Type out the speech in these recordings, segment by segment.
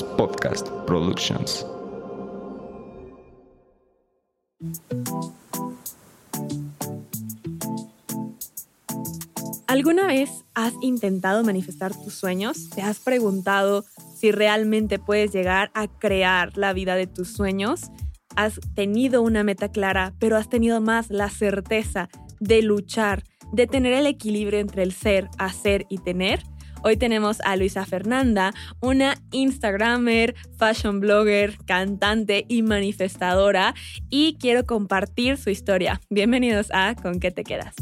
Podcast Productions. ¿Alguna vez has intentado manifestar tus sueños? ¿Te has preguntado si realmente puedes llegar a crear la vida de tus sueños? ¿Has tenido una meta clara, pero has tenido más la certeza de luchar, de tener el equilibrio entre el ser, hacer y tener? Hoy tenemos a Luisa Fernanda, una Instagramer, fashion blogger, cantante y manifestadora, y quiero compartir su historia. Bienvenidos a Con qué te quedas.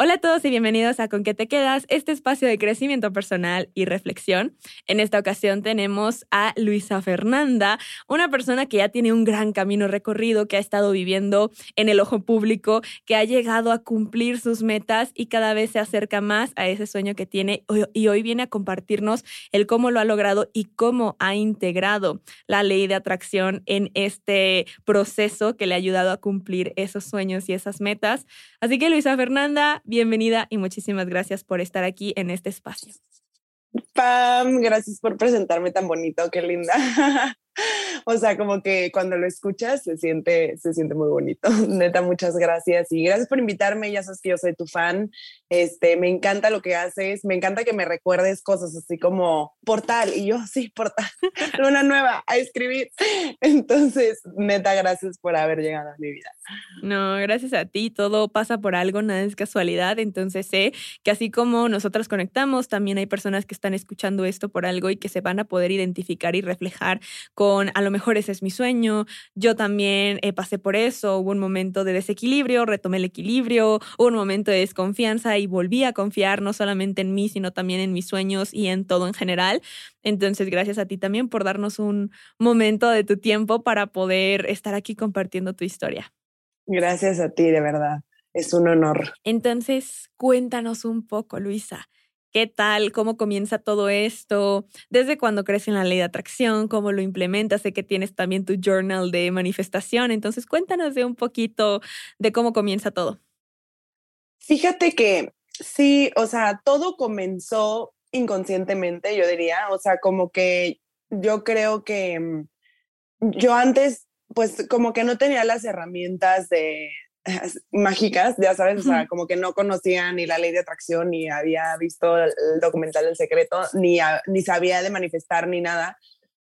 Hola a todos y bienvenidos a Con qué te quedas, este espacio de crecimiento personal y reflexión. En esta ocasión tenemos a Luisa Fernanda, una persona que ya tiene un gran camino recorrido, que ha estado viviendo en el ojo público, que ha llegado a cumplir sus metas y cada vez se acerca más a ese sueño que tiene y hoy viene a compartirnos el cómo lo ha logrado y cómo ha integrado la ley de atracción en este proceso que le ha ayudado a cumplir esos sueños y esas metas. Así que Luisa Fernanda, bienvenida y muchísimas gracias por estar aquí en este espacio. Pam, gracias por presentarme tan bonito, qué linda. o sea, como que cuando lo escuchas se siente, se siente muy bonito. Neta, muchas gracias y gracias por invitarme. Ya sabes que yo soy tu fan. Este, me encanta lo que haces. Me encanta que me recuerdes cosas así como portal. Y yo, sí, portal, una nueva a escribir. Entonces, neta, gracias por haber llegado a mi vida. No, gracias a ti. Todo pasa por algo, nada es casualidad. Entonces, sé que así como nosotras conectamos, también hay personas que están escuchando esto por algo y que se van a poder identificar y reflejar con a lo mejor ese es mi sueño, yo también eh, pasé por eso, hubo un momento de desequilibrio, retomé el equilibrio, hubo un momento de desconfianza y volví a confiar no solamente en mí, sino también en mis sueños y en todo en general. Entonces, gracias a ti también por darnos un momento de tu tiempo para poder estar aquí compartiendo tu historia. Gracias a ti, de verdad. Es un honor. Entonces, cuéntanos un poco, Luisa. ¿Qué tal? ¿Cómo comienza todo esto? ¿Desde cuando crees en la ley de atracción? ¿Cómo lo implementas? Sé que tienes también tu journal de manifestación. Entonces, cuéntanos de un poquito de cómo comienza todo. Fíjate que sí, o sea, todo comenzó inconscientemente, yo diría. O sea, como que yo creo que mm, yo antes, pues como que no tenía las herramientas de, mágicas, ya sabes, o sea, como que no conocía ni la ley de atracción, ni había visto el, documental del secreto, ni, ni sabía de manifestar ni nada,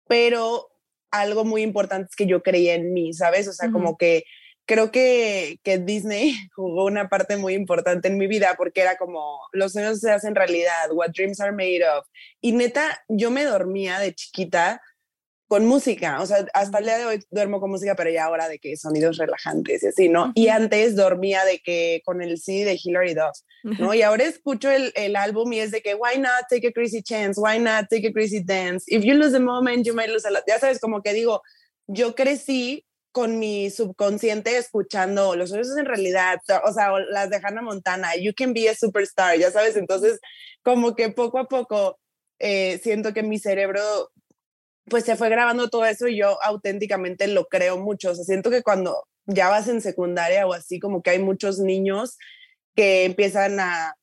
pero algo muy importante es que yo creía en mí, ¿sabes? O sea, como que creo que, que, Disney jugó una parte muy importante en mi vida porque era como, los sueños se hacen realidad, what dreams are made of. Y neta, yo me dormía de chiquita con música, o sea, hasta el día de hoy duermo con música, pero ya ahora de que sonidos relajantes y así, ¿no? Y antes dormía de que con el CD de Hillary Duff, ¿no? Y ahora escucho el, el, álbum y es de que, why not take a crazy chance, why not take a crazy dance, if you lose the moment, you might lose a lot. Ya sabes, como que digo, yo crecí con mi subconsciente escuchando los sueños en realidad, o sea, las de Hannah Montana, you can be a superstar, ya sabes, entonces como que poco a poco eh, siento que mi cerebro pues se fue grabando todo eso y yo auténticamente lo creo mucho. O sea, siento que cuando ya vas en secundaria o así, como que hay muchos niños que empiezan a,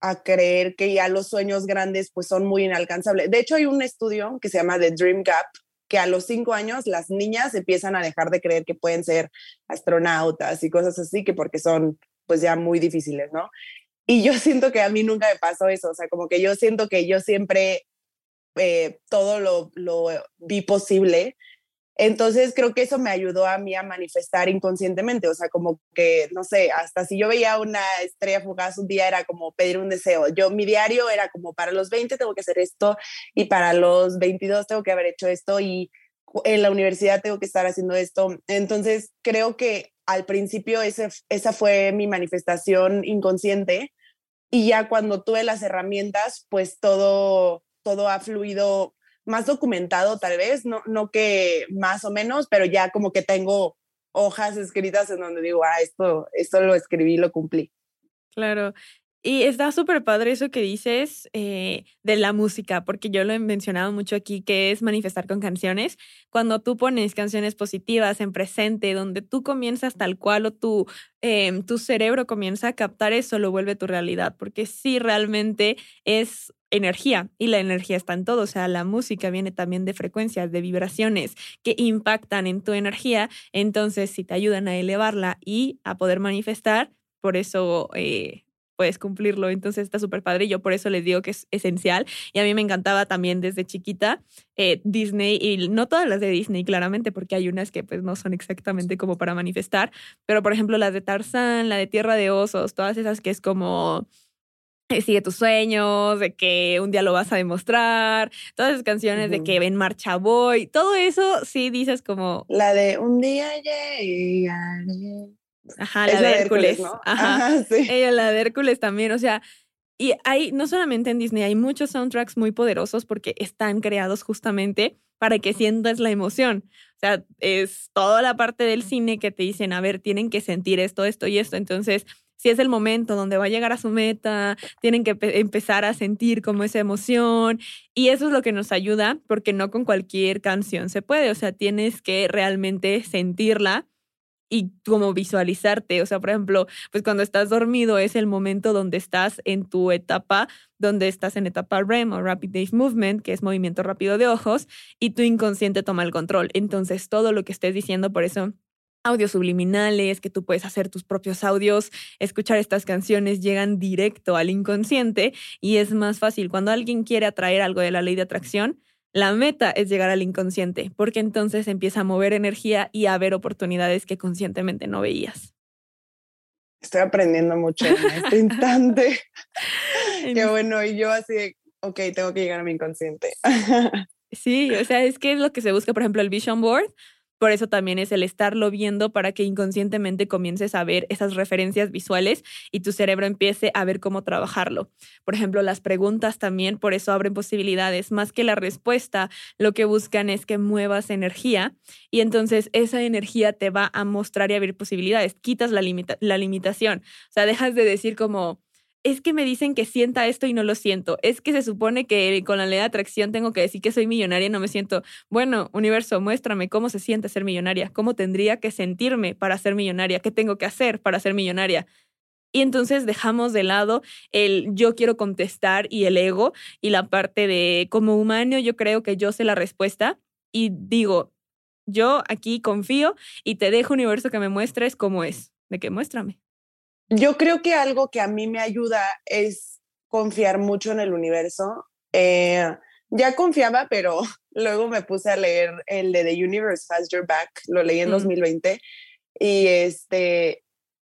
a creer que ya los sueños grandes pues son muy inalcanzables. De hecho, hay un estudio que se llama The Dream Gap, que a los cinco años las niñas empiezan a dejar de creer que pueden ser astronautas y cosas así, que porque son pues ya muy difíciles, ¿no? Y yo siento que a mí nunca me pasó eso, o sea, como que yo siento que yo siempre eh, todo lo, lo vi posible. Entonces creo que eso me ayudó a mí a manifestar inconscientemente, o sea, como que, no sé, hasta si yo veía una estrella fugaz un día era como pedir un deseo. Yo, mi diario era como para los 20 tengo que hacer esto y para los 22 tengo que haber hecho esto y en la universidad tengo que estar haciendo esto. Entonces creo que al principio ese, esa fue mi manifestación inconsciente y ya cuando tuve las herramientas, pues todo todo ha fluido más documentado tal vez, no, no que más o menos, pero ya como que tengo hojas escritas en donde digo, ah, esto, esto lo escribí, lo cumplí. Claro. Y está súper padre eso que dices eh, de la música, porque yo lo he mencionado mucho aquí, que es manifestar con canciones. Cuando tú pones canciones positivas en presente, donde tú comienzas tal cual o tu, em, tu cerebro comienza a captar eso, lo vuelve tu realidad, porque sí realmente es energía y la energía está en todo, o sea, la música viene también de frecuencias, de vibraciones que impactan en tu energía, entonces si te ayudan a elevarla y a poder manifestar, por eso... Eh, puedes cumplirlo. Entonces está súper padre. Yo por eso les digo que es esencial. Y a mí me encantaba también desde chiquita eh, Disney y no todas las de Disney, claramente, porque hay unas que pues no son exactamente como para manifestar. Pero por ejemplo las de Tarzán, la de Tierra de Osos, todas esas que es como eh, sigue tus sueños, de que un día lo vas a demostrar, todas esas canciones de que ven marcha voy, todo eso sí dices como... La de un día llegaré. Ajá, la, de Hércules. Ajá, sí. Ella, la de Hércules también, o sea, y hay, no solamente en Disney, hay muchos soundtracks muy poderosos porque están creados justamente para que sientas la emoción. O sea, es toda la parte del cine que te dicen, a ver, tienen que sentir esto, esto y esto. Entonces, si es el momento donde va a llegar a su meta, tienen que empezar a sentir como esa emoción y eso es lo que nos ayuda porque no con cualquier canción se puede, o sea, tienes que realmente sentirla y como visualizarte, o sea, por ejemplo, pues cuando estás dormido es el momento donde estás en tu etapa, donde estás en etapa REM o Rapid Eye Movement, que es movimiento rápido de ojos, y tu inconsciente toma el control. Entonces, todo lo que estés diciendo, por eso audios subliminales, que tú puedes hacer tus propios audios, escuchar estas canciones llegan directo al inconsciente y es más fácil. Cuando alguien quiere atraer algo de la ley de atracción, la meta es llegar al inconsciente, porque entonces empieza a mover energía y a ver oportunidades que conscientemente no veías. Estoy aprendiendo mucho en este instante. Qué bueno, y yo así, ok, tengo que llegar a mi inconsciente. Sí, o sea, es que es lo que se busca, por ejemplo, el Vision Board por eso también es el estarlo viendo para que inconscientemente comiences a ver esas referencias visuales y tu cerebro empiece a ver cómo trabajarlo. Por ejemplo, las preguntas también, por eso abren posibilidades. Más que la respuesta, lo que buscan es que muevas energía y entonces esa energía te va a mostrar y abrir posibilidades. Quitas la, la limitación. O sea, dejas de decir como es que me dicen que sienta esto y no lo siento. Es que se supone que con la ley de atracción tengo que decir que soy millonaria y no me siento. Bueno, universo, muéstrame cómo se siente ser millonaria, cómo tendría que sentirme para ser millonaria, qué tengo que hacer para ser millonaria. Y entonces dejamos de lado el yo quiero contestar y el ego y la parte de como humano yo creo que yo sé la respuesta y digo, yo aquí confío y te dejo universo que me muestres cómo es, de que muéstrame. Yo creo que algo que a mí me ayuda es confiar mucho en el universo. Eh, ya confiaba, pero luego me puse a leer el de The Universe Has Your Back, lo leí en 2020 y este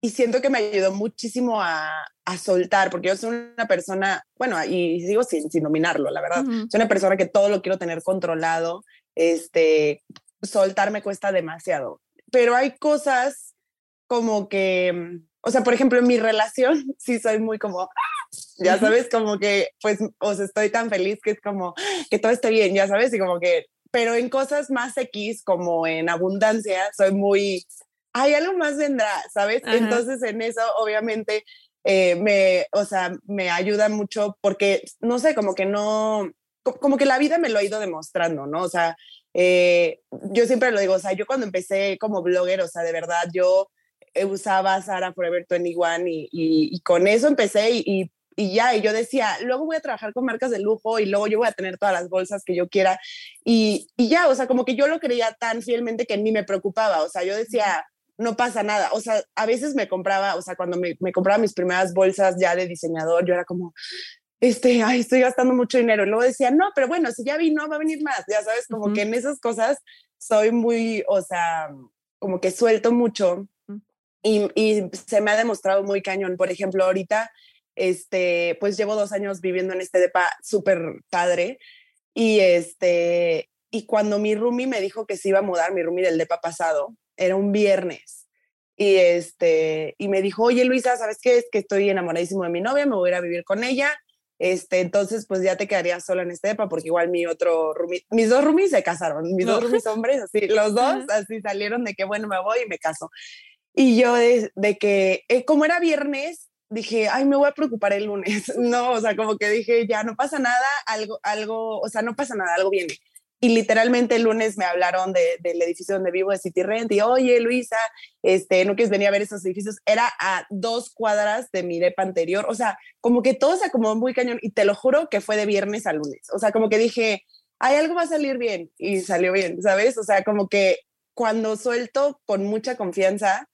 y siento que me ayudó muchísimo a, a, soltar, porque yo soy una persona, bueno, y sigo sin, sin nominarlo, la verdad, soy una persona que todo lo quiero tener controlado, este, soltar me cuesta demasiado, pero hay cosas como que o sea, por ejemplo, en mi relación sí soy muy como, ya sabes, como que, pues, o sea, estoy tan feliz que es como que todo esté bien, ya sabes, y como que, pero en cosas más X, como en abundancia, soy muy, hay algo más vendrá, ¿sabes? Entonces, en eso, obviamente, eh, me, o sea, me ayuda mucho porque, no sé, como que no, como que la vida me lo ha ido demostrando, ¿no? O sea, eh, yo siempre lo digo, o sea, yo cuando empecé como blogger, o sea, de verdad, yo usaba Sara Forever 21 y, y, con eso empecé y, y, ya, y yo decía, luego voy a trabajar con marcas de lujo y luego yo voy a tener todas las bolsas que yo quiera y, y ya, o sea, como que yo lo creía tan fielmente que ni me preocupaba, o sea, yo decía, no pasa nada, o sea, a veces me compraba, o sea, cuando me, me compraba mis primeras bolsas ya de diseñador, yo era como, este, ay, estoy gastando mucho dinero. Y luego decía, no, pero bueno, si ya vino, va a venir más. Ya sabes, como que en esas cosas soy muy, o sea, como que suelto mucho y, y, se me ha demostrado muy cañón. Por ejemplo, ahorita, este, pues llevo dos años viviendo en este depa súper padre y este, y cuando mi roomie me dijo que se iba a mudar, mi roomie del depa pasado, era un viernes. Y este, y me dijo, oye Luisa, ¿sabes qué? Es que estoy enamoradísimo de mi novia, me voy a ir a vivir con ella. Este, entonces, pues ya te quedarías sola en este depa, porque igual mi otro roomie, mis dos roomies se casaron, mis dos roomies hombres, así, los dos, así salieron de que, bueno, me voy y me caso. Y yo de, que, eh, como era viernes, dije, ay, me voy a preocupar el lunes. No, o sea, como que dije, ya no pasa nada, algo, algo, o sea, no pasa nada, algo viene. Y literalmente el lunes me hablaron del edificio donde vivo, de City Rent, y oye, Luisa, este, no quieres venir a ver esos edificios. Era a dos cuadras de mi depa anterior. O sea, como que todo se acomodó muy cañón. Y te lo juro que fue de viernes a lunes. O sea, como que dije, hay algo va a salir bien. Y salió bien, ¿sabes? O sea, como que cuando suelto con mucha confianza,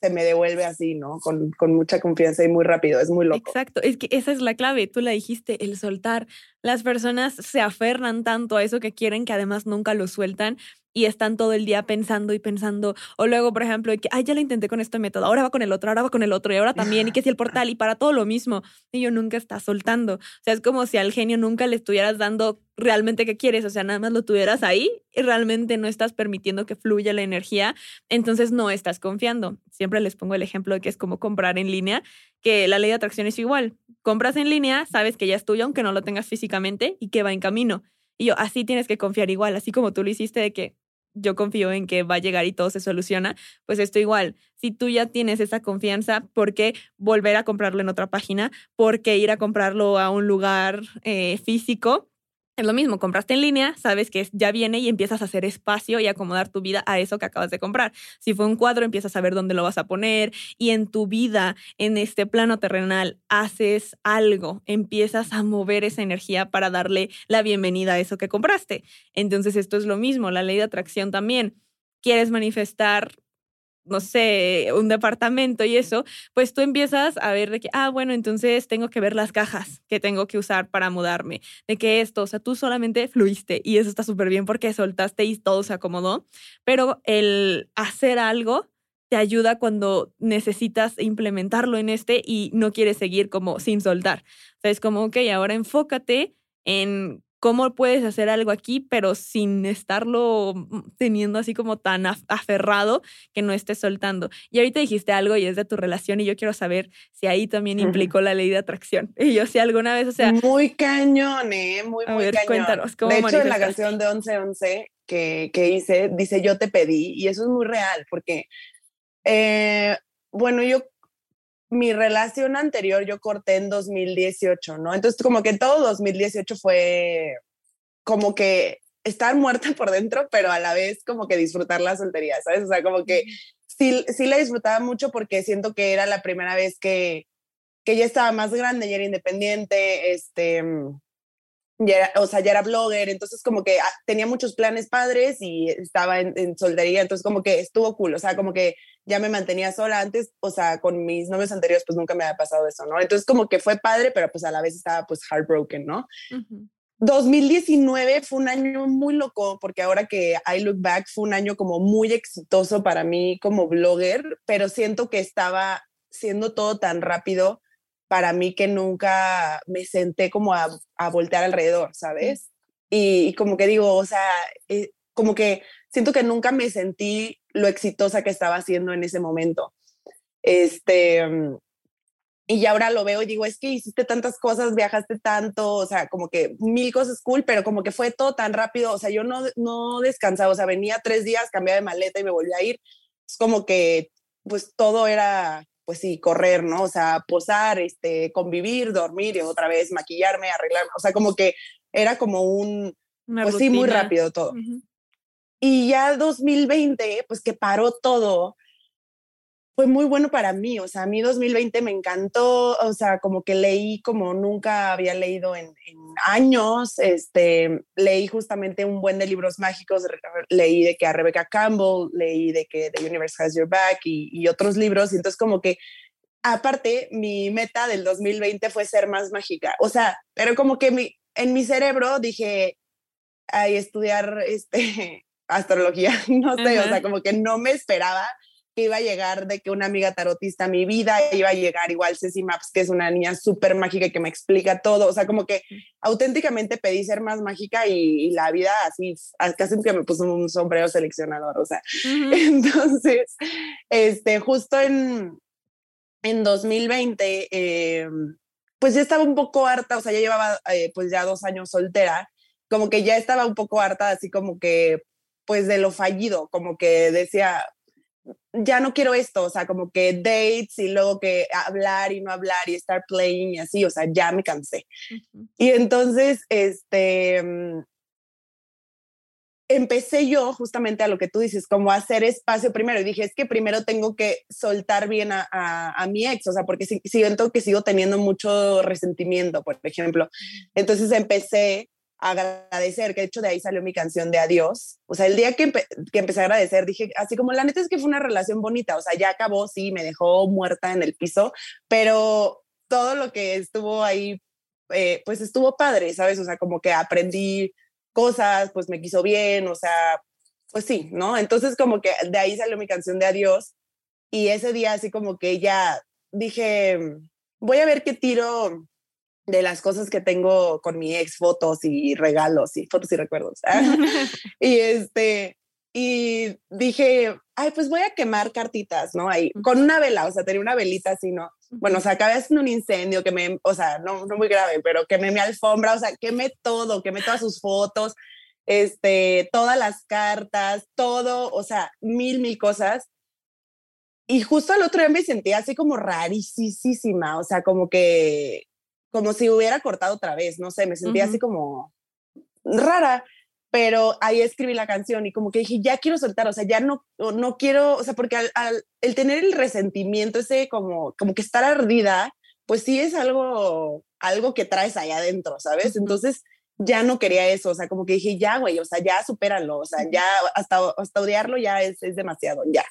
se me devuelve así, ¿no? Con, con, mucha confianza y muy rápido, es muy loco. Exacto, es que esa es la clave, tú la dijiste, el soltar. Las personas se aferran tanto a eso que quieren que además nunca lo sueltan y están todo el día pensando y pensando. O luego, por ejemplo, que, ay, ya lo intenté con este método, ahora va con el otro, ahora va con el otro, y ahora también, y que si el portal, y para todo lo mismo. Y yo nunca está soltando. O sea, es como si al genio nunca le estuvieras dando realmente qué quieres, o sea, nada más lo tuvieras ahí y realmente no estás permitiendo que fluya la energía, entonces no estás confiando. Siempre les pongo el ejemplo de que es como comprar en línea, que la ley de atracción es igual. Compras en línea, sabes que ya es tuyo, aunque no lo tengas físicamente, y que va en camino. Y yo, así tienes que confiar igual, así como tú lo hiciste de que yo confío en que va a llegar y todo se soluciona, pues esto igual. Si tú ya tienes esa confianza, ¿por qué volver a comprarlo en otra página? ¿Por qué ir a comprarlo a un lugar eh, físico? Es lo mismo, compraste en línea, sabes que ya viene y empiezas a hacer espacio y acomodar tu vida a eso que acabas de comprar. Si fue un cuadro, empiezas a ver dónde lo vas a poner y en tu vida, en este plano terrenal, haces algo, empiezas a mover esa energía para darle la bienvenida a eso que compraste. Entonces esto es lo mismo, la ley de atracción también. Quieres manifestar no sé, un departamento y eso, pues tú empiezas a ver de que, ah, bueno, entonces tengo que ver las cajas que tengo que usar para mudarme, de que esto, o sea, tú solamente fluiste y eso está súper bien porque soltaste y todo se acomodó, pero el hacer algo te ayuda cuando necesitas implementarlo en este y no quieres seguir como sin soltar. O sea, es como, ok, ahora enfócate en cómo puedes hacer algo aquí, pero sin estarlo mm, teniendo así como tan aferrado que no estés soltando. Y ahorita dijiste algo y es de tu relación y yo quiero saber si ahí también implicó la ley de atracción. Y yo si alguna vez, o sea... Muy cañón, ¿eh? Muy, muy ver, cañón. cuéntanos, ¿cómo De hecho, en la canción de 1111 que, que hice, dice yo te pedí y eso es muy real porque, eh, bueno, yo mi relación anterior yo corté en 2018, ¿no? Entonces como que todo 2018 fue como que estar muerta por dentro, pero a la vez como que disfrutar la soltería, ¿sabes? O sea, como que sí, sí la disfrutaba mucho porque siento que era la primera vez que, que ya estaba más grande, ya era independiente, este, ya o sea, ya era blogger, entonces como que ah, tenía muchos planes padres y estaba en, en, soltería, entonces como que estuvo cool, o sea, como que ya me mantenía sola antes, o sea, con mis novios anteriores pues nunca me había pasado eso, ¿no? Entonces como que fue padre, pero pues a la vez estaba pues heartbroken, ¿no? 2019 fue un año muy loco porque ahora que I look back fue un año como muy exitoso para mí como blogger, pero siento que estaba siendo todo tan rápido para mí que nunca me senté como a, a voltear alrededor, ¿sabes? Y, como que digo, o sea, eh, como que siento que nunca me sentí lo exitosa que estaba haciendo en ese momento. Este, y ahora lo veo y digo, es que hiciste tantas cosas, viajaste tanto, o sea, como que mil cosas cool, pero como que fue todo tan rápido, o sea, yo no, no descansaba, o sea, venía tres días, cambiaba de maleta y me volvía a ir. Es como que, pues todo era pues sí, correr, ¿no? O sea, posar, este, convivir, dormir y otra vez maquillarme, arreglarme, o sea, como que era como un, pues sí, muy rápido todo. Y ya 2020, pues que paró todo, fue muy bueno para mí, o sea, a mí 2020 me encantó, o sea, como que leí como nunca había leído en, años, este, leí justamente un buen de libros mágicos, leí de que a Rebecca Campbell, leí de que The Universe Has Your Back y, y otros libros, y entonces como que aparte mi meta del 2020 fue ser más mágica, o sea, pero como que mi, en mi cerebro dije, ay, estudiar este, astrología, no sé, o sea, como que no me esperaba iba a llegar de que una amiga tarotista a mi vida, iba a llegar igual Ceci Maps, que es una niña súper mágica y que me explica todo, o sea, como que auténticamente pedí ser más mágica y, la vida así, casi que me puso un sombrero seleccionador, o sea, entonces, este, justo en, en 2020, eh, pues ya estaba un poco harta, o sea, ya llevaba eh, pues ya dos años soltera, como que ya estaba un poco harta, así como que pues de lo fallido, como que decía, ya no quiero esto, o sea, como que dates y luego que hablar y no hablar y estar playing y así, o sea, ya me cansé. Y entonces, este, mm, empecé yo justamente a lo que tú dices, como hacer espacio primero. Y dije, es que primero tengo que soltar bien a, a, mi ex, o sea, porque siento que sigo teniendo mucho resentimiento, por ejemplo. Entonces empecé agradecer, que de hecho de ahí salió mi canción de adiós. O sea, el día que, que empecé a agradecer, dije, así como la neta es que fue una relación bonita, o sea, ya acabó, sí, me dejó muerta en el piso, pero todo lo que estuvo ahí, eh, pues estuvo padre, ¿sabes? O sea, como que aprendí cosas, pues me quiso bien, o sea, pues sí, ¿no? Entonces como que de ahí salió mi canción de adiós y ese día así como que ya dije, voy a ver qué tiro de las cosas que tengo con mi ex, fotos y regalos y fotos y recuerdos. y este, y dije, ay, pues voy a quemar cartitas, ¿no? Ahí, con una vela, o sea, tenía una velita así, ¿no? Bueno, o sea, acabé haciendo un incendio que me, o sea, no, no muy grave, pero quemé mi alfombra, o sea, quemé todo, quemé todas sus fotos, este, todas las cartas, todo, o sea, mil, mil cosas. Y justo al otro día me sentía así como rarísima, o sea, como que, como si hubiera cortado otra vez, no sé, me sentía así como rara pero ahí escribí la canción y como que dije, ya quiero soltar, o sea, ya no, no quiero, o sea, porque al, el tener el resentimiento, ese como, como que estar ardida, pues sí es algo, algo que traes ahí adentro, ¿sabes? Entonces ya no quería eso, o sea, como que dije, ya, güey, o sea, ya supéralo, o sea, ya hasta, hasta odiarlo ya es, es demasiado, ya.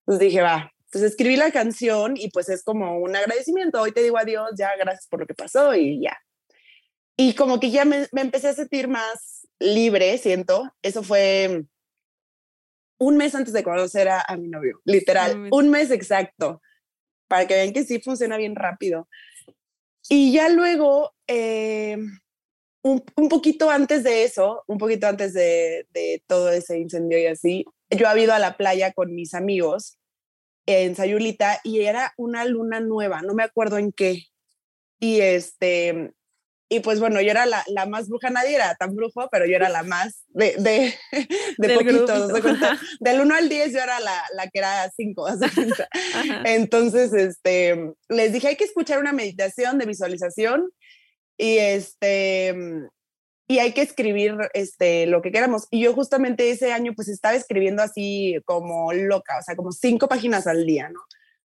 Entonces dije, va, entonces escribí la canción y pues es como un agradecimiento, hoy te digo adiós, ya gracias por lo que pasó y ya. Y como que ya me, me empecé a sentir más libre, siento. Eso fue un mes antes de conocer a, mi novio, literal, un mes exacto, para que vean que sí funciona bien rápido. Y ya luego, eh, un, poquito antes de eso, un poquito antes de, de, todo ese incendio y así, yo había ido a la playa con mis amigos en Sayulita y era una luna nueva, no me acuerdo en qué. Y este, y pues bueno, yo era la, la, más bruja, nadie era tan brujo, pero yo era la más de, de, de poquitos. Del 1 al 10 yo era la, la que era 5. Entonces, este, les dije, hay que escuchar una meditación de visualización y este y hay que escribir este, lo que queramos. Y yo justamente ese año pues estaba escribiendo así como loca, o sea, como cinco páginas al día, ¿no?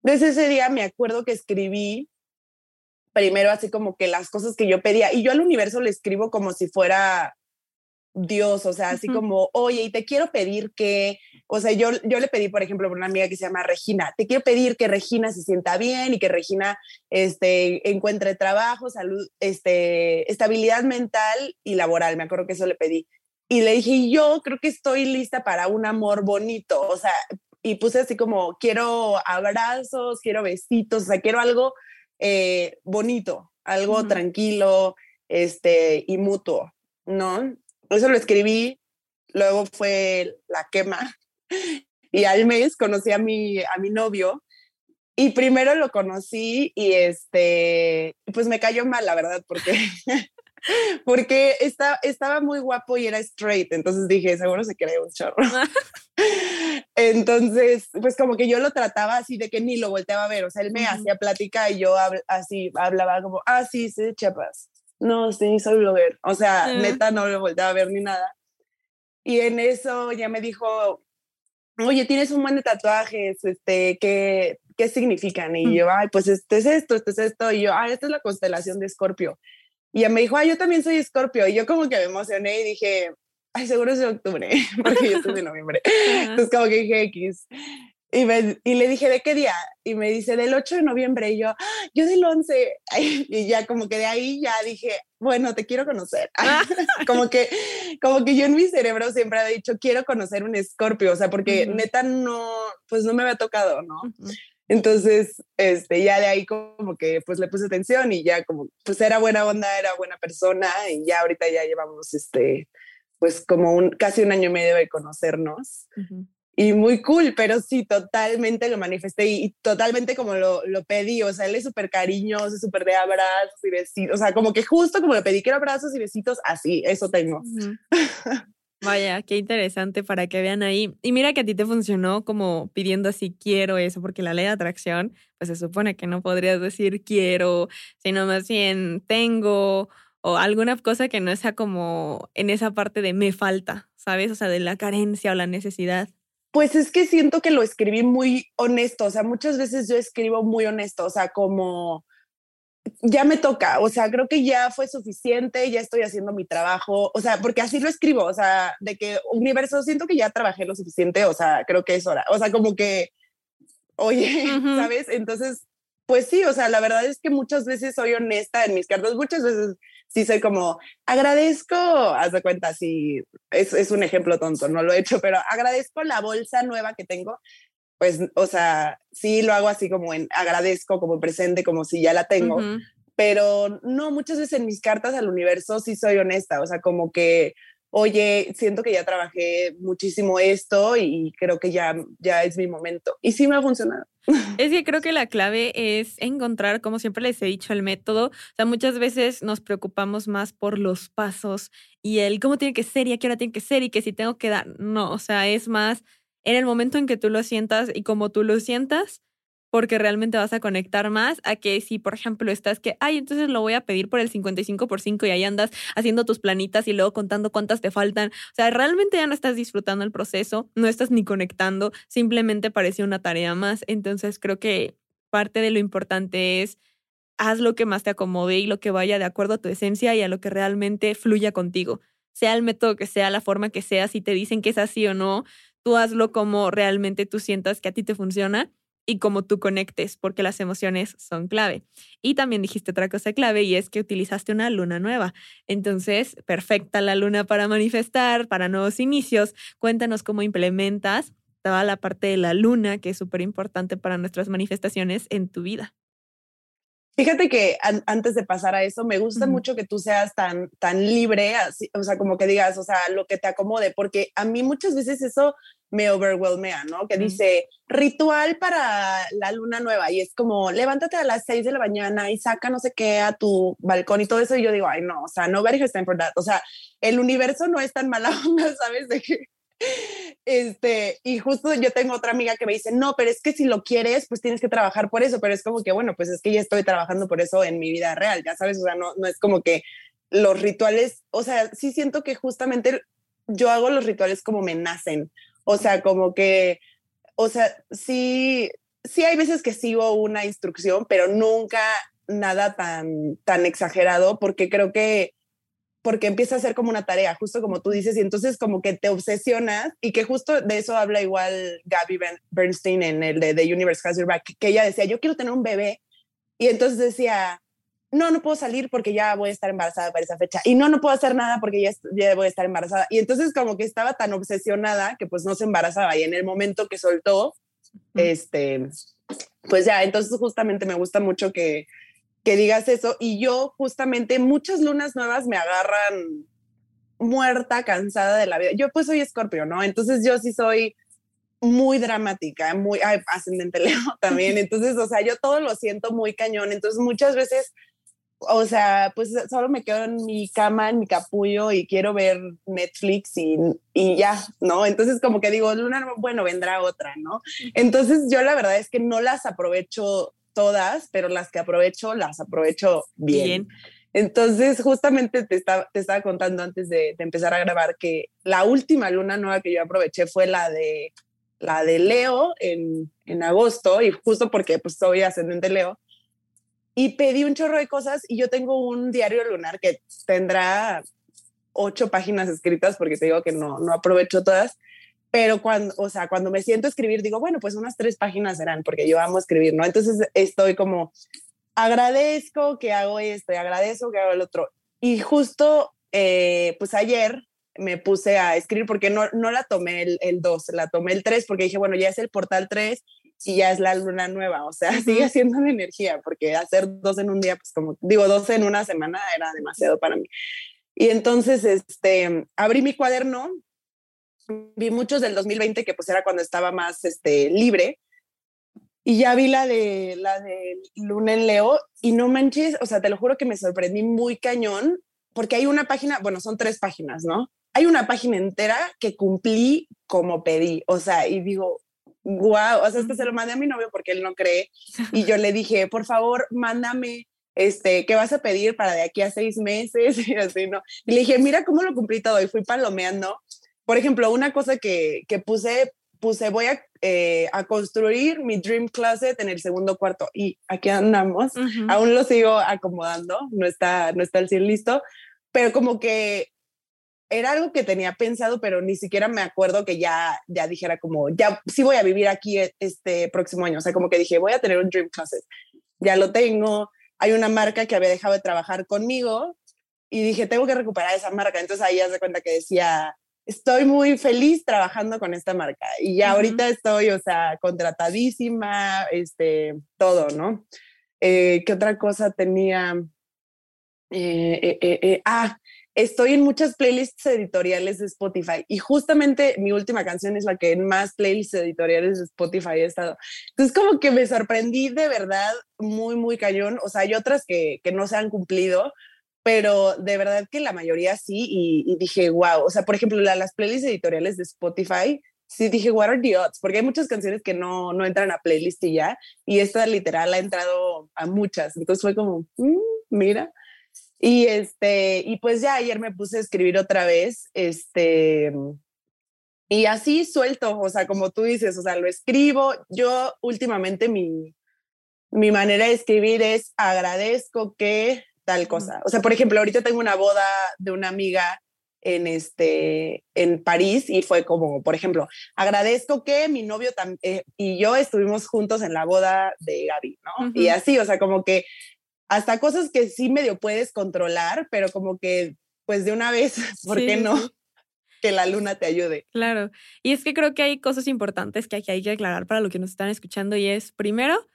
Desde ese día me acuerdo que escribí primero así como que las cosas que yo pedía. Y yo al universo le escribo como si fuera Dios, o sea, así como, oye, y te quiero pedir que, o sea, yo, yo le pedí, por ejemplo, a una amiga que se llama Regina, te quiero pedir que Regina se sienta bien y que Regina este, encuentre trabajo, salud, este, estabilidad mental y laboral, me acuerdo que eso le pedí. Y le dije, yo creo que estoy lista para un amor bonito, o sea, y puse así como, quiero abrazos, quiero besitos, o sea, quiero algo eh, bonito, algo tranquilo este, y mutuo, ¿no? Eso lo escribí, luego fue la quema y al mes conocí a mi, a mi novio y primero lo conocí y este, pues me cayó mal, la verdad, porque porque está, estaba muy guapo y era straight, entonces dije, seguro se cree un chorro. entonces, pues como que yo lo trataba así de que ni lo volteaba a ver, o sea, él me hacía plática y yo así hablaba como, ah, sí, sí, chapas. No, sí, soy blogger. O sea, neta, no lo volteaba a ver ni nada. Y en eso ya me dijo, oye, tienes un buen de tatuajes, este, ¿qué, qué significan? Y yo, ay, pues este es esto, este es esto. Y yo, ah, esta es la constelación de Escorpio. Y ella me dijo, ah, yo también soy Escorpio. Y yo como que me emocioné y dije, ay, seguro es de octubre, porque yo soy de noviembre. Entonces como que dije X. Y, y, le dije, ¿de qué día? Y me dice, del 8 de noviembre. Y yo, ah, yo del 11. Y ya como que de ahí ya dije, bueno, te quiero conocer. como, que, como que yo en mi cerebro siempre he dicho, quiero conocer un escorpio, o sea, porque neta no, pues no me había tocado, ¿no? Entonces, este, ya de ahí como que pues le puse atención y ya como pues era buena onda, era buena persona y ya ahorita ya llevamos este, pues como un, casi un año y medio de conocernos. Y muy cool, pero sí, totalmente lo manifesté y, totalmente como lo, lo, pedí, o sea, él es súper cariñoso, súper de abrazos y besitos, o sea, como que justo como lo pedí, quiero abrazos y besitos, así, eso tengo. Vaya, qué interesante para que vean ahí. Y mira que a ti te funcionó como pidiendo así quiero eso, porque la ley de atracción, pues se supone que no podrías decir quiero, sino más bien tengo o alguna cosa que no sea como en esa parte de me falta, ¿sabes? O sea, de la carencia o la necesidad. Pues es que siento que lo escribí muy honesto, o sea, muchas veces yo escribo muy honesto, o sea, como ya me toca, o sea, creo que ya fue suficiente, ya estoy haciendo mi trabajo, o sea, porque así lo escribo, o sea, de que universo, siento que ya trabajé lo suficiente, o sea, creo que es hora, o sea, como que, oye, ¿sabes? Entonces, pues sí, o sea, la verdad es que muchas veces soy honesta en mis cartas, muchas veces sí soy como, agradezco, haz de cuenta, sí, es, es un ejemplo tonto, no lo he hecho, pero agradezco la bolsa nueva que tengo, pues, o sea, sí lo hago así como en agradezco, como presente, como si ya la tengo, pero no, muchas veces en mis cartas al universo sí soy honesta, o sea, como que, oye, siento que ya trabajé muchísimo esto y creo que ya, ya es mi momento. Y sí me ha funcionado. Es que creo que la clave es encontrar, como siempre les he dicho, el método. O sea, muchas veces nos preocupamos más por los pasos y el cómo tiene que ser y a qué hora tiene que ser y que si tengo que dar. No, o sea, es más en el momento en que tú lo sientas y como tú lo sientas, porque realmente vas a conectar más a que si, por ejemplo, estás que, ay, entonces lo voy a pedir por el 55 por 5 y ahí andas haciendo tus planitas y luego contando cuántas te faltan. O sea, realmente ya no estás disfrutando el proceso, no estás ni conectando, simplemente parece una tarea más. Entonces creo que parte de lo importante es haz lo que más te acomode y lo que vaya de acuerdo a tu esencia y a lo que realmente fluya contigo. Sea el método que sea, la forma que sea, si te dicen que es así o no, tú hazlo como realmente tú sientas que a ti te funciona y como tú conectes, porque las emociones son clave. Y también dijiste otra cosa clave y es que utilizaste una luna nueva. Entonces, perfecta la luna para manifestar, para nuevos inicios. Cuéntanos cómo implementas toda la parte de la luna, que es súper importante para nuestras manifestaciones en tu vida. Fíjate que antes de pasar a eso, me gusta mucho que tú seas tan, tan libre, así, o sea, como que digas, o sea, lo que te acomode, porque a mí muchas veces eso me overwhelmea, ¿no? Que dice ritual para la luna nueva y es como levántate a las seis de la mañana y saca no sé qué a tu balcón y todo eso. Y yo digo, ay, no, o sea, nobody has time for that. O sea, el universo no es tan mala onda, ¿sabes? De que este, y justo yo tengo otra amiga que me dice, no, pero es que si lo quieres, pues tienes que trabajar por eso, pero es como que, bueno, pues es que ya estoy trabajando por eso en mi vida real, ya sabes, o sea, no, no es como que los rituales, o sea, sí siento que justamente yo hago los rituales como me nacen, o sea, como que, o sea, sí, sí hay veces que sigo una instrucción, pero nunca nada tan, tan exagerado, porque creo que porque empieza a ser como una tarea, justo como tú dices, y entonces como que te obsesionas y que justo de eso habla igual Gabby Bernstein en el de The Universe Has Your Back, que ella decía, yo quiero tener un bebé, y entonces decía, no, no puedo salir porque ya voy a estar embarazada para esa fecha, y no, no puedo hacer nada porque ya, ya voy a estar embarazada, y entonces como que estaba tan obsesionada que pues no se embarazaba, y en el momento que soltó, este, pues ya, entonces justamente me gusta mucho que, que digas eso. Y yo justamente muchas lunas nuevas me agarran muerta, cansada de la vida. Yo pues soy escorpio, ¿no? Entonces yo sí soy muy dramática, muy ascendente Leo también. Entonces, o sea, yo todo lo siento muy cañón. Entonces muchas veces, o sea, pues solo me quedo en mi cama, en mi capullo y quiero ver Netflix y, y ya, ¿no? Entonces como que digo, luna, bueno, vendrá otra, ¿no? Entonces yo la verdad es que no las aprovecho todas, pero las que aprovecho, las aprovecho bien. Entonces, justamente te estaba, te estaba contando antes de, empezar a grabar que la última luna nueva que yo aproveché fue la de, la de Leo en, en agosto, y justo porque pues soy ascendente Leo, y pedí un chorro de cosas y yo tengo un diario lunar que tendrá ocho páginas escritas porque te digo que no, no aprovecho todas, pero cuando, o sea, cuando me siento a escribir, digo, bueno, pues unas tres páginas serán, porque yo amo escribir, ¿no? Entonces estoy como, agradezco que hago esto, y agradezco que hago el otro. Y justo, eh, pues ayer me puse a escribir, porque no, no la tomé el, el 2, la tomé el 3, porque dije, bueno, ya es el portal 3 y ya es la luna nueva, o sea, sigue siendo la energía, porque hacer dos en un día, pues como digo, dos en una semana era demasiado para mí. Y entonces, este, abrí mi cuaderno vi muchos del 2020 que pues era cuando estaba más este, libre y ya vi la de la de Luna en Leo y no manches, o sea, te lo juro que me sorprendí muy cañón porque hay una página, bueno, son tres páginas, ¿no? hay una página entera que cumplí como pedí, o sea, y digo, wow, o sea, esto se lo mandé a mi novio porque él no cree, y yo le dije, por favor, mándame este, ¿qué vas a pedir para de aquí a seis meses? Y así, ¿no? Y le dije, mira cómo lo cumplí todo y fui palomeando. Por ejemplo, una cosa que, que puse, puse, voy a, eh, a, construir mi dream closet en el segundo cuarto y aquí andamos. Aún lo sigo acomodando, no está, no está el cielo listo, pero como que era algo que tenía pensado, pero ni siquiera me acuerdo que ya, ya dijera como, ya sí voy a vivir aquí este próximo año. O sea, como que dije, voy a tener un dream closet. Ya lo tengo, hay una marca que había dejado de trabajar conmigo y dije, tengo que recuperar esa marca. Entonces ahí ya se cuenta que decía, estoy muy feliz trabajando con esta marca y ya ahorita estoy, o sea, contratadísima, este, todo, ¿no? Eh, ¿Qué otra cosa tenía? Eh, eh, ah, estoy en muchas playlists editoriales de Spotify y justamente mi última canción es la que en más playlists editoriales de Spotify he estado. Entonces como que me sorprendí de verdad muy, muy cañón. O sea, hay otras que, que no se han cumplido, pero de verdad que la mayoría sí y, dije, wow. O sea, por ejemplo, las playlists editoriales de Spotify, sí dije, what are the odds? Porque hay muchas canciones que no, no entran a playlist y ya, y esta literal ha entrado a muchas. Entonces fue como, mm, mira. Y este, y pues ya ayer me puse a escribir otra vez, este, y así suelto, o sea, como tú dices, o sea, lo escribo. Yo últimamente mi, mi manera de escribir es agradezco que tal cosa. O sea, por ejemplo, ahorita tengo una boda de una amiga en este en París y fue como, por ejemplo, agradezco que mi novio eh, y yo estuvimos juntos en la boda de Gaby, ¿no? Y así, o sea, como que hasta cosas que sí medio puedes controlar, pero como que, pues de una vez, ¿por qué no? Que la luna te ayude. Claro. Y es que creo que hay cosas importantes que hay que aclarar para lo que nos están escuchando y es, primero,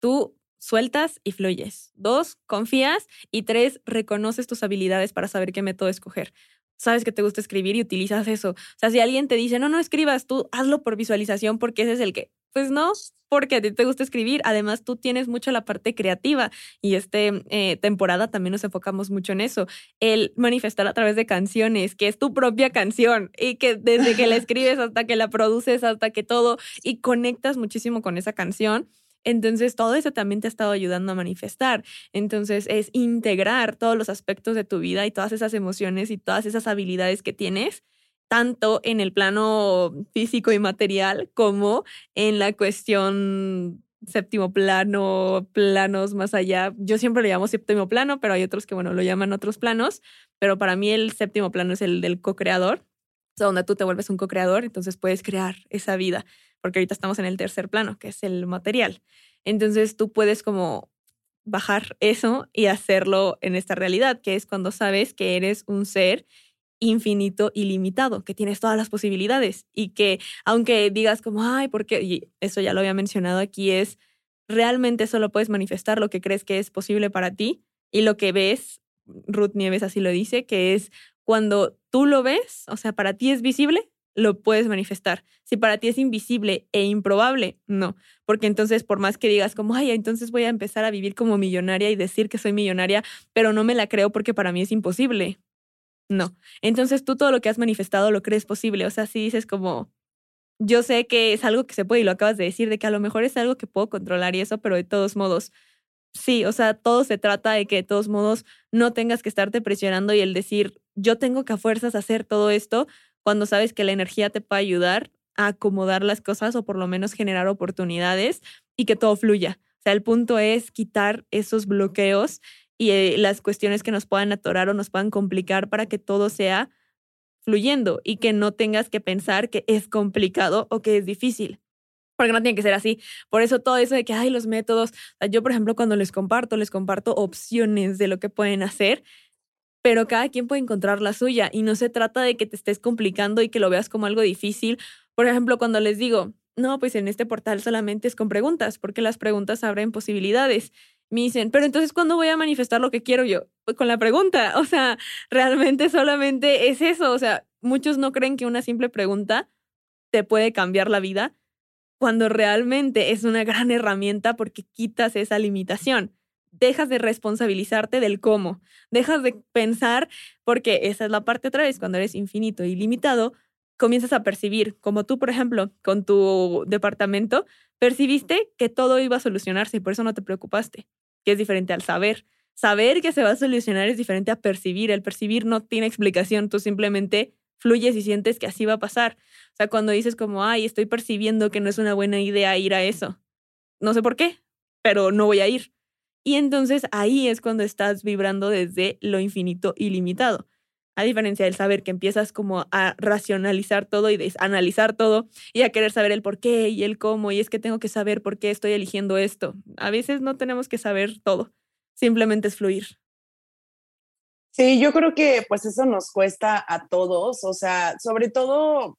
tú sueltas y fluyes. Dos, confías. Y tres, reconoces tus habilidades para saber qué método escoger sabes que te gusta escribir y utilizas eso. O sea, si alguien te dice, no, no escribas, tú hazlo por visualización porque ese es el que, pues no, porque a ti te gusta escribir. Además, tú tienes mucho la parte creativa y esta eh, temporada también nos enfocamos mucho en eso. El manifestar a través de canciones, que es tu propia canción y que desde que la escribes hasta que la produces, hasta que todo, y conectas muchísimo con esa canción entonces, todo eso también te ha estado ayudando a manifestar. Entonces, es integrar todos los aspectos de tu vida y todas esas emociones y todas esas habilidades que tienes, tanto en el plano físico y material como en la cuestión séptimo plano, planos más allá. Yo siempre le llamo séptimo plano, pero hay otros que, bueno, lo llaman otros planos, pero para mí el séptimo plano es el del co-creador, donde tú te vuelves un co-creador, entonces puedes crear esa vida porque ahorita estamos en el tercer plano, que es el material. Entonces tú puedes como bajar eso y hacerlo en esta realidad, que es cuando sabes que eres un ser infinito y limitado, que tienes todas las posibilidades y que aunque digas como, ay, ¿por qué? Y eso ya lo había mencionado aquí, es realmente solo puedes manifestar lo que crees que es posible para ti y lo que ves, Ruth Nieves así lo dice, que es cuando tú lo ves, o sea, para ti es visible, lo puedes manifestar. Si para ti es invisible e improbable, no, porque entonces por más que digas como, ay, entonces voy a empezar a vivir como millonaria y decir que soy millonaria, pero no me la creo porque para mí es imposible. No. Entonces tú todo lo que has manifestado lo crees posible. O sea, si dices como, yo sé que es algo que se puede y lo acabas de decir, de que a lo mejor es algo que puedo controlar y eso, pero de todos modos, sí, o sea, todo se trata de que de todos modos no tengas que estarte presionando y el decir, yo tengo que a fuerzas hacer todo esto, cuando sabes que la energía te puede ayudar a acomodar las cosas o por lo menos generar oportunidades y que todo fluya. O sea, el punto es quitar esos bloqueos y eh, las cuestiones que nos puedan atorar o nos puedan complicar para que todo sea fluyendo y que no tengas que pensar que es complicado o que es difícil. Porque no tiene que ser así. Por eso todo eso de que hay los métodos. Yo, por ejemplo, cuando les comparto, les comparto opciones de lo que pueden hacer pero cada quien puede encontrar la suya y no se trata de que te estés complicando y que lo veas como algo difícil. Por ejemplo, cuando les digo, no, pues en este portal solamente es con preguntas, porque las preguntas abren posibilidades. Me dicen, pero entonces, ¿cuándo voy a manifestar lo que quiero yo? Pues con la pregunta. O sea, realmente solamente es eso. O sea, muchos no creen que una simple pregunta te puede cambiar la vida, cuando realmente es una gran herramienta porque quitas esa limitación dejas de responsabilizarte del cómo, dejas de pensar, porque esa es la parte otra vez, cuando eres infinito y limitado, comienzas a percibir, como tú, por ejemplo, con tu departamento, percibiste que todo iba a solucionarse y por eso no te preocupaste, que es diferente al saber. Saber que se va a solucionar es diferente a percibir. El percibir no tiene explicación, tú simplemente fluyes y sientes que así va a pasar. O sea, cuando dices como, ay, estoy percibiendo que no es una buena idea ir a eso. No sé por qué, pero no voy a ir. Y entonces ahí es cuando estás vibrando desde lo infinito ilimitado. A diferencia del saber que empiezas como a racionalizar todo y analizar todo y a querer saber el por qué y el cómo y es que tengo que saber por qué estoy eligiendo esto. A veces no tenemos que saber todo, simplemente es fluir. Sí, yo creo que pues eso nos cuesta a todos, o sea, sobre todo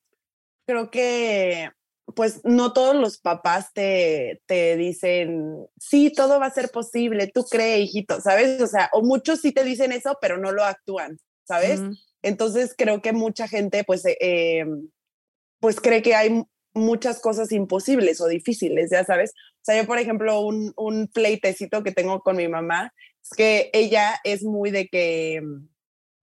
creo que pues no todos los papás te, te dicen, sí, todo va a ser posible, tú cree, hijito, ¿sabes? O sea, o muchos sí te dicen eso, pero no lo actúan. ¿sabes? Entonces creo que mucha gente pues, eh, em, pues cree que hay muchas cosas imposibles o difíciles, ya sabes. O sea, yo por ejemplo, un, un pleitecito que tengo con mi mamá es que ella es muy de que,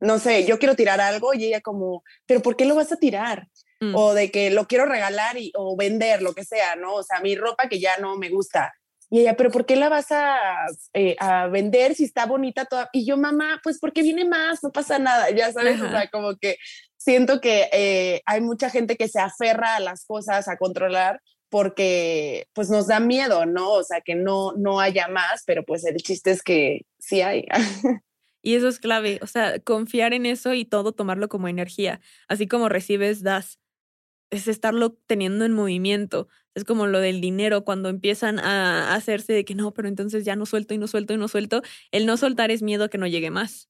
no sé, yo quiero tirar algo y ella como, pero ¿por qué lo vas a tirar? Mm. O de que lo quiero regalar y, o vender, lo que sea, ¿no? O sea, mi ropa que ya no me gusta. Y ella, pero ¿por qué la vas a, eh, a, vender si está bonita toda? Y yo, mamá, pues porque viene más, no pasa nada, ya sabes, o sea, como que siento que eh, hay mucha gente que se aferra a las cosas, a controlar, porque pues nos da miedo, ¿no? O sea, que no, no haya más, pero pues el chiste es que sí hay. Y eso es clave, o sea, confiar en eso y todo tomarlo como energía, así como recibes, das es estarlo teniendo en movimiento. Es como lo del dinero, cuando empiezan a hacerse de que no, pero entonces ya no suelto y no suelto y no suelto. El no soltar es miedo a que no llegue más.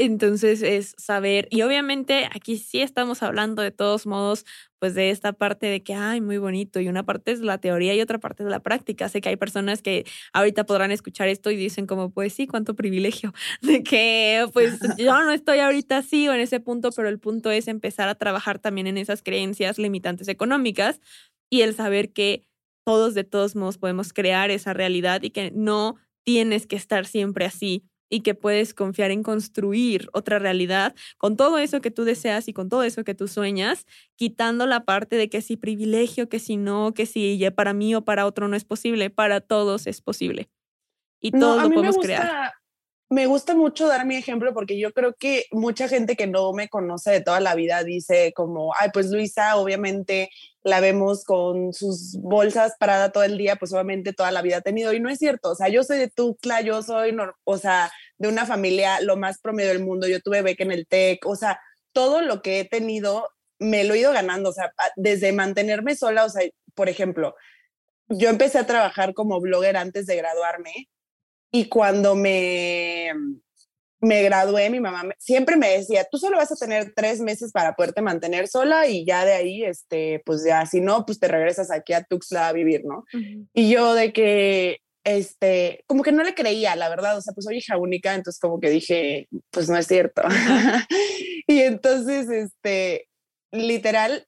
Entonces es saber, y obviamente aquí sí estamos hablando de todos modos, pues de esta parte de que, ay, muy bonito, y una parte es la teoría y otra parte es la práctica. Sé que hay personas que ahorita podrán escuchar esto y dicen como, pues sí, cuánto privilegio, de que pues yo no estoy ahorita así o en ese punto, pero el punto es empezar a trabajar también en esas creencias limitantes económicas y el saber que todos de todos modos podemos crear esa realidad y que no tienes que estar siempre así y que puedes confiar en construir otra realidad con todo eso que tú deseas y con todo eso que tú sueñas, quitando la parte de que si privilegio, que si no, que si para mí o para otro no es posible, para todos es posible. Y todo lo podemos crear me gusta mucho dar mi ejemplo porque yo creo que mucha gente que no me conoce de toda la vida dice como, ay, pues Luisa, obviamente la vemos con sus bolsas parada todo el día, pues obviamente toda la vida ha tenido. Y no es cierto, o sea, yo soy de Tuxtla, yo soy, o sea, de una familia lo más promedio del mundo, yo tuve beca en el TEC, o sea, todo lo que he tenido me lo he ido ganando, o sea, desde mantenerme sola, o sea, por ejemplo, yo empecé a trabajar como blogger antes de graduarme y cuando me, me gradué, mi mamá siempre me decía, tú solo vas a tener tres meses para poderte mantener sola y ya de ahí, este, pues ya, si no, pues te regresas aquí a Tuxtla a vivir, ¿no? Y yo de que, este, como que no le creía, la verdad, o sea, pues soy hija única, entonces como que dije, pues no es cierto. y entonces, este, literal,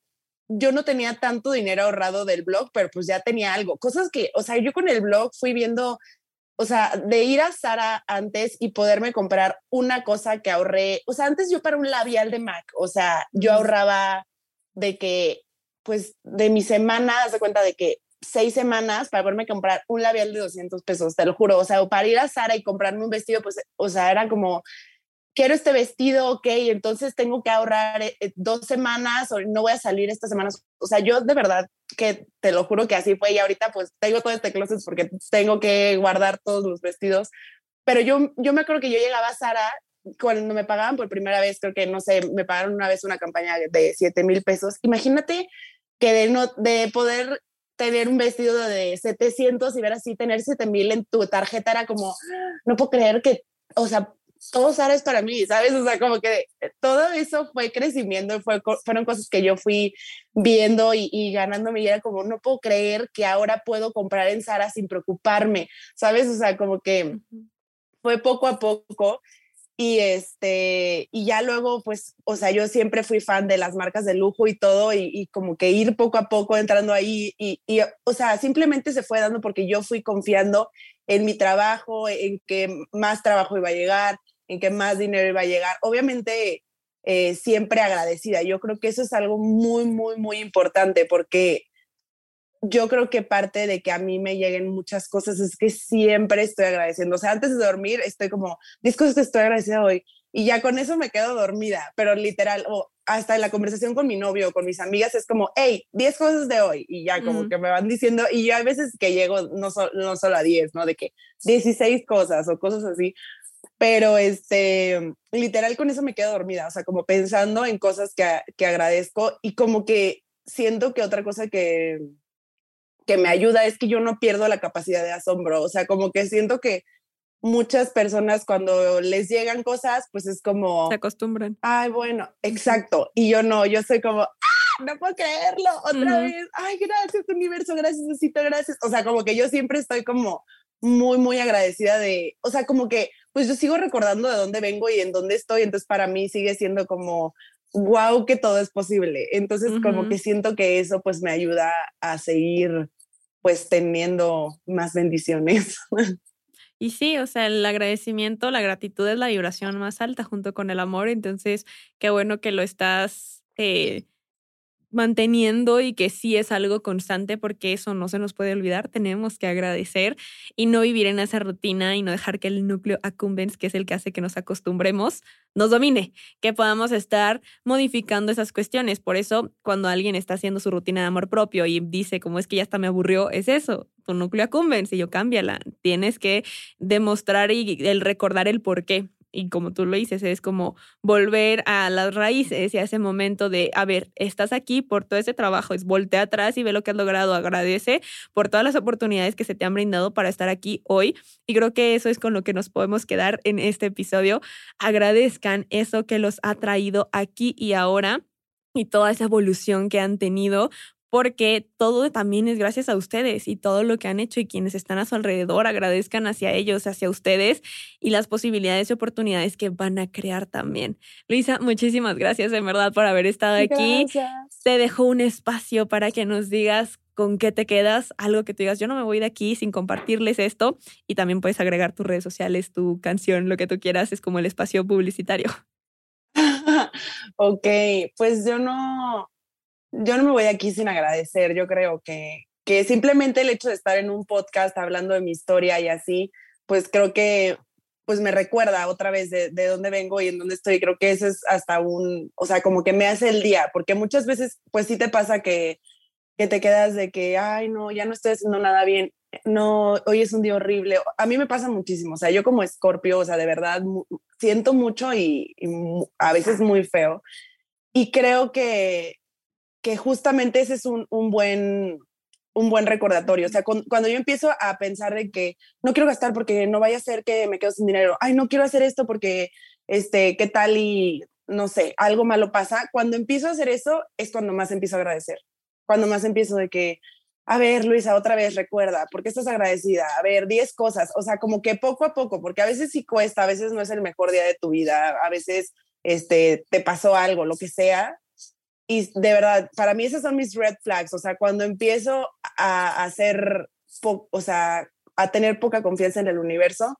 yo no tenía tanto dinero ahorrado del blog, pero pues ya tenía algo. Cosas que, o sea, yo con el blog fui viendo o sea, de ir a Sara antes y poderme comprar una cosa que ahorré, o sea, antes yo para un labial de MAC, o sea, yo ahorraba de que, pues, de mi semana, haz de cuenta de que seis semanas para poderme comprar un labial de 200 pesos, te lo juro, o sea, o para ir a Sara y comprarme un vestido, pues, o sea, era como, quiero este vestido, ok, entonces tengo que ahorrar eh, eh, dos semanas o no voy a salir estas semanas. O sea, yo de verdad que te lo juro que así fue y ahorita pues tengo todo este closet porque tengo que guardar todos los vestidos. Pero yo, yo me acuerdo que yo llegaba a Sara cuando me pagaban por primera vez, creo que, no sé, me pagaron una vez una campaña de 7 mil pesos. Imagínate que de, no, de poder tener un vestido de 700 y ver así, tener 7 mil en tu tarjeta era como, no puedo creer que, o sea, todo Sara es para mí, ¿sabes? O sea, como que todo eso fue crecimiento, fue, fueron cosas que yo fui viendo y, y ganándome y era como, no puedo creer que ahora puedo comprar en Sara sin preocuparme, ¿sabes? O sea, como que fue poco a poco y este, y ya luego, pues, o sea, yo siempre fui fan de las marcas de lujo y todo, y, y como que ir poco a poco entrando ahí, y, y, o sea, simplemente se fue dando porque yo fui confiando en mi trabajo, en que más trabajo iba a llegar, en que más dinero iba a llegar. Obviamente, eh, siempre agradecida. Yo creo que eso es algo muy, muy, muy importante porque yo creo que parte de que a mí me lleguen muchas cosas es que siempre estoy agradeciendo. O sea, antes de dormir estoy como, 10 cosas que estoy agradecida hoy. Y ya con eso me quedo dormida, pero literal, o hasta en la conversación con mi novio o con mis amigas es como, hey, 10 cosas de hoy. Y ya como que me van diciendo, y yo a veces que llego no, no solo a 10, ¿no? De que 16 cosas o cosas así. Pero este, literal con eso me quedo dormida, o sea, como pensando en cosas que, que agradezco y como que siento que otra cosa que, que me ayuda es que yo no pierdo la capacidad de asombro, o sea, como que siento que muchas personas cuando les llegan cosas, pues es como... Se acostumbran. Ay, bueno, exacto. Y yo no, yo soy como, ¡Ah, no puedo creerlo, otra vez. Ay, gracias universo, gracias, Necesito, gracias. O sea, como que yo siempre estoy como muy, muy agradecida de, o sea, como que, pues yo sigo recordando de dónde vengo y en dónde estoy, entonces para mí sigue siendo como, wow, que todo es posible. Entonces, como que siento que eso pues me ayuda a seguir pues teniendo más bendiciones. Y sí, o sea, el agradecimiento, la gratitud es la vibración más alta junto con el amor, entonces qué bueno que lo estás eh, manteniendo y que sí es algo constante porque eso no se nos puede olvidar, tenemos que agradecer y no vivir en esa rutina y no dejar que el núcleo accumbens, que es el que hace que nos acostumbremos, nos domine, que podamos estar modificando esas cuestiones. Por eso, cuando alguien está haciendo su rutina de amor propio y dice, como es que ya hasta me aburrió, es eso, tu núcleo accumbens y yo cámbiala. Tienes que demostrar y el recordar el por qué y como tú lo dices, es como volver a las raíces y a ese momento de, a ver, estás aquí por todo ese trabajo, es voltea atrás y ve lo que has logrado, agradece por todas las oportunidades que se te han brindado para estar aquí hoy. Y creo que eso es con lo que nos podemos quedar en este episodio. Agradezcan eso que los ha traído aquí y ahora y toda esa evolución que han tenido, porque todo también es gracias a ustedes y todo lo que han hecho y quienes están a su alrededor agradezcan hacia ellos, hacia ustedes y las posibilidades y oportunidades que van a crear también. Luisa, muchísimas gracias en verdad por haber estado aquí. Te dejo un espacio para que nos digas con qué te quedas, algo que te digas, yo no me voy de aquí sin compartirles esto y también puedes agregar tus redes sociales, tu canción, lo que tú quieras, es como el espacio publicitario. ok, pues yo no, yo no me voy aquí sin agradecer. Yo creo que, que simplemente el hecho de estar en un podcast hablando de mi historia y así, pues creo que pues me recuerda otra vez de, de dónde vengo y en dónde estoy. Creo que eso es hasta un, o sea, como que me hace el día, porque muchas veces pues sí te pasa que, que te quedas de que, ay, no, ya no estoy haciendo nada bien. No, hoy es un día horrible. A mí me pasa muchísimo. O sea, yo como escorpio, o sea, de verdad siento mucho y, y a veces muy feo. Y creo que, que justamente ese es un, un, buen, un buen recordatorio. O sea, cuando yo empiezo a pensar de que no quiero gastar porque no vaya a ser que me quedo sin dinero, ay, no quiero hacer esto porque, este, ¿qué tal? Y no sé, algo malo pasa. Cuando empiezo a hacer eso es cuando más empiezo a agradecer. Cuando más empiezo de que, a ver, Luisa, otra vez recuerda, ¿por qué estás agradecida? A ver, 10 cosas. O sea, como que poco a poco, porque a veces sí cuesta, a veces no es el mejor día de tu vida, a veces este, te pasó algo, lo que sea, y de verdad, para mí esas son mis red flags. O sea, cuando empiezo a hacer, o sea, a tener poca confianza en el universo,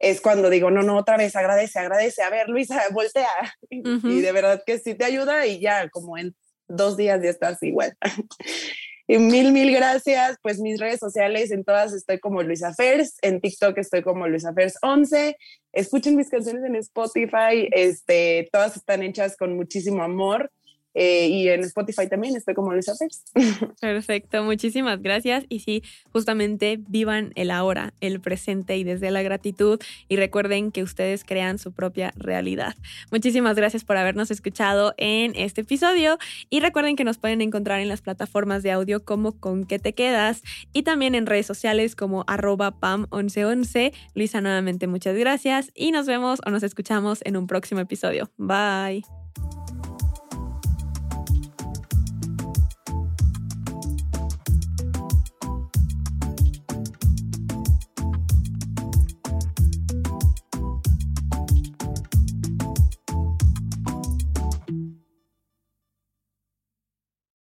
es cuando digo, no, no, otra vez, agradece, agradece. A ver, Luisa, voltea. Y de verdad que sí te ayuda y ya, como en dos días ya estás igual. y mil, mil gracias. Pues mis redes sociales, en todas estoy como Luisa Fers, en TikTok estoy como Luisa Fers 11. Escuchen mis canciones en Spotify, este, todas están hechas con muchísimo amor. Eh, y en Spotify también estoy como Luisa Fers. Perfecto, muchísimas gracias. Y sí, justamente vivan el ahora, el presente y desde la gratitud. Y recuerden que ustedes crean su propia realidad. Muchísimas gracias por habernos escuchado en este episodio. Y recuerden que nos pueden encontrar en las plataformas de audio como Con qué te quedas y también en redes sociales como arroba pam1111. Luisa, nuevamente muchas gracias y nos vemos o nos escuchamos en un próximo episodio. Bye.